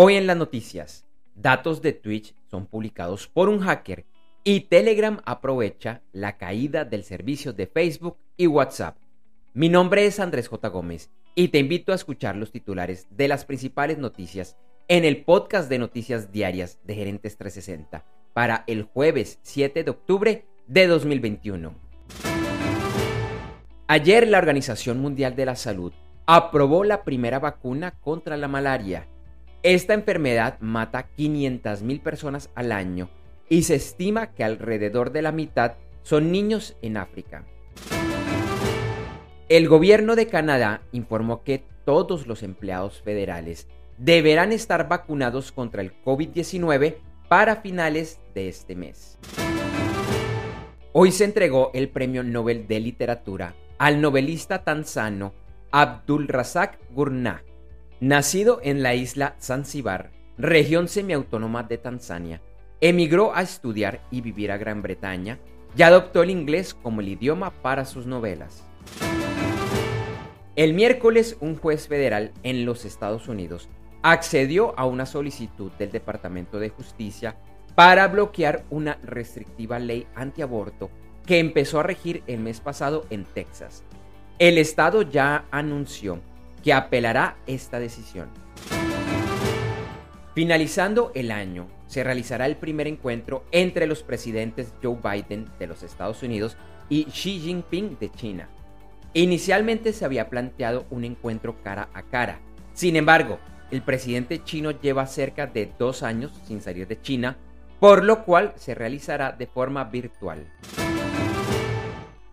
Hoy en las noticias, datos de Twitch son publicados por un hacker y Telegram aprovecha la caída del servicio de Facebook y WhatsApp. Mi nombre es Andrés J. Gómez y te invito a escuchar los titulares de las principales noticias en el podcast de noticias diarias de Gerentes 360 para el jueves 7 de octubre de 2021. Ayer la Organización Mundial de la Salud aprobó la primera vacuna contra la malaria esta enfermedad mata 500.000 personas al año y se estima que alrededor de la mitad son niños en África. El gobierno de Canadá informó que todos los empleados federales deberán estar vacunados contra el COVID-19 para finales de este mes. Hoy se entregó el Premio Nobel de Literatura al novelista tanzano Abdul Razak Gurnah Nacido en la isla Zanzíbar, región semiautónoma de Tanzania, emigró a estudiar y vivir a Gran Bretaña y adoptó el inglés como el idioma para sus novelas. El miércoles, un juez federal en los Estados Unidos accedió a una solicitud del Departamento de Justicia para bloquear una restrictiva ley antiaborto que empezó a regir el mes pasado en Texas. El estado ya anunció que apelará esta decisión. Finalizando el año, se realizará el primer encuentro entre los presidentes Joe Biden de los Estados Unidos y Xi Jinping de China. Inicialmente se había planteado un encuentro cara a cara. Sin embargo, el presidente chino lleva cerca de dos años sin salir de China, por lo cual se realizará de forma virtual.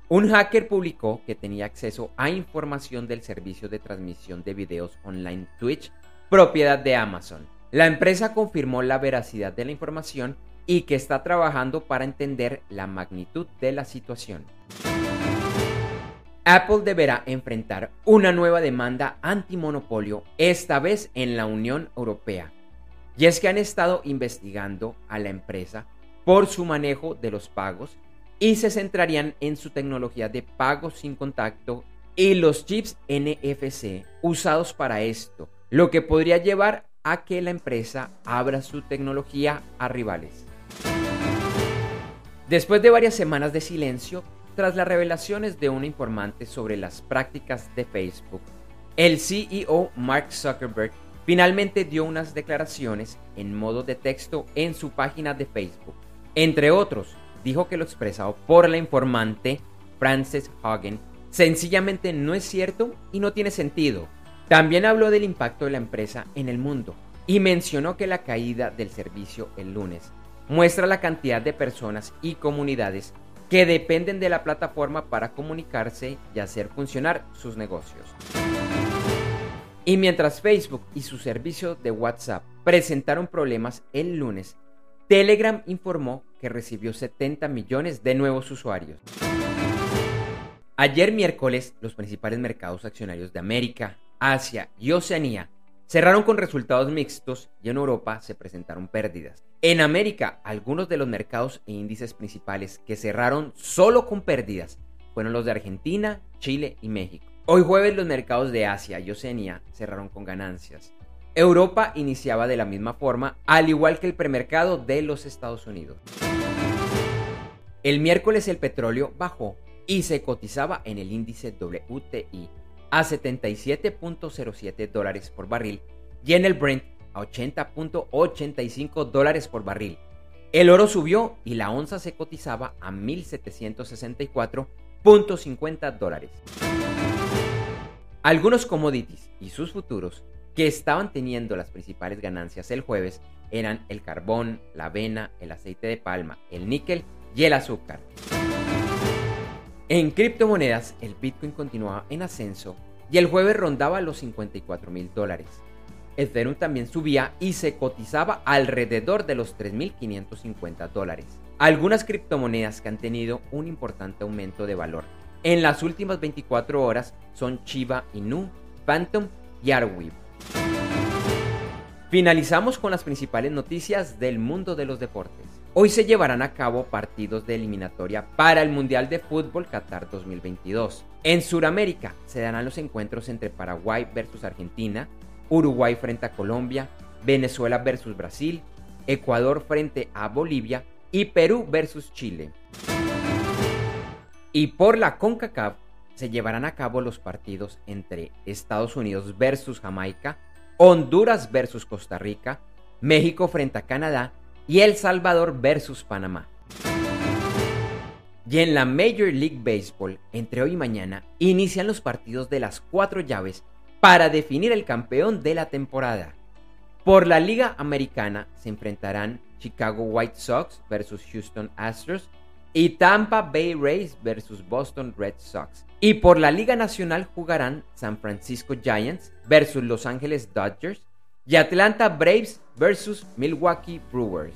Un hacker publicó que tenía acceso a información del servicio de transmisión de videos online Twitch, propiedad de Amazon. La empresa confirmó la veracidad de la información y que está trabajando para entender la magnitud de la situación. Apple deberá enfrentar una nueva demanda antimonopolio, esta vez en la Unión Europea. Y es que han estado investigando a la empresa por su manejo de los pagos y se centrarían en su tecnología de pago sin contacto y los chips NFC usados para esto, lo que podría llevar a que la empresa abra su tecnología a rivales. Después de varias semanas de silencio, tras las revelaciones de un informante sobre las prácticas de Facebook, el CEO Mark Zuckerberg finalmente dio unas declaraciones en modo de texto en su página de Facebook. Entre otros, dijo que lo expresado por la informante Frances Hagen sencillamente no es cierto y no tiene sentido. También habló del impacto de la empresa en el mundo y mencionó que la caída del servicio el lunes muestra la cantidad de personas y comunidades que dependen de la plataforma para comunicarse y hacer funcionar sus negocios. Y mientras Facebook y su servicio de WhatsApp presentaron problemas el lunes, Telegram informó que recibió 70 millones de nuevos usuarios. Ayer miércoles, los principales mercados accionarios de América, Asia y Oceanía cerraron con resultados mixtos y en Europa se presentaron pérdidas. En América, algunos de los mercados e índices principales que cerraron solo con pérdidas fueron los de Argentina, Chile y México. Hoy jueves los mercados de Asia y Oceanía cerraron con ganancias. Europa iniciaba de la misma forma, al igual que el premercado de los Estados Unidos. El miércoles el petróleo bajó y se cotizaba en el índice WTI a 77.07 dólares por barril y en el Brent a 80.85 dólares por barril. El oro subió y la onza se cotizaba a 1.764.50 dólares. Algunos commodities y sus futuros que estaban teniendo las principales ganancias el jueves eran el carbón, la avena, el aceite de palma, el níquel y el azúcar. En criptomonedas, el Bitcoin continuaba en ascenso y el jueves rondaba los 54 mil dólares. Ethereum también subía y se cotizaba alrededor de los 3.550 dólares. Algunas criptomonedas que han tenido un importante aumento de valor en las últimas 24 horas son Chiba Inu, Phantom y Arweave. Finalizamos con las principales noticias del mundo de los deportes. Hoy se llevarán a cabo partidos de eliminatoria para el Mundial de Fútbol Qatar 2022. En Sudamérica se darán los encuentros entre Paraguay versus Argentina, Uruguay frente a Colombia, Venezuela versus Brasil, Ecuador frente a Bolivia y Perú versus Chile. Y por la CONCACAF se llevarán a cabo los partidos entre Estados Unidos versus Jamaica, Honduras versus Costa Rica, México frente a Canadá y El Salvador versus Panamá. Y en la Major League Baseball, entre hoy y mañana, inician los partidos de las cuatro llaves para definir el campeón de la temporada. Por la Liga Americana se enfrentarán Chicago White Sox versus Houston Astros y Tampa Bay Rays versus Boston Red Sox. Y por la Liga Nacional jugarán San Francisco Giants versus Los Angeles Dodgers y Atlanta Braves versus Milwaukee Brewers.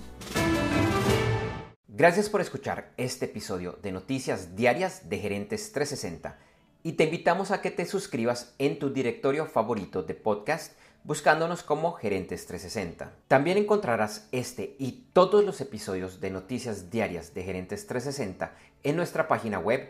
Gracias por escuchar este episodio de Noticias Diarias de Gerentes 360 y te invitamos a que te suscribas en tu directorio favorito de podcast buscándonos como Gerentes 360. También encontrarás este y todos los episodios de Noticias Diarias de Gerentes 360 en nuestra página web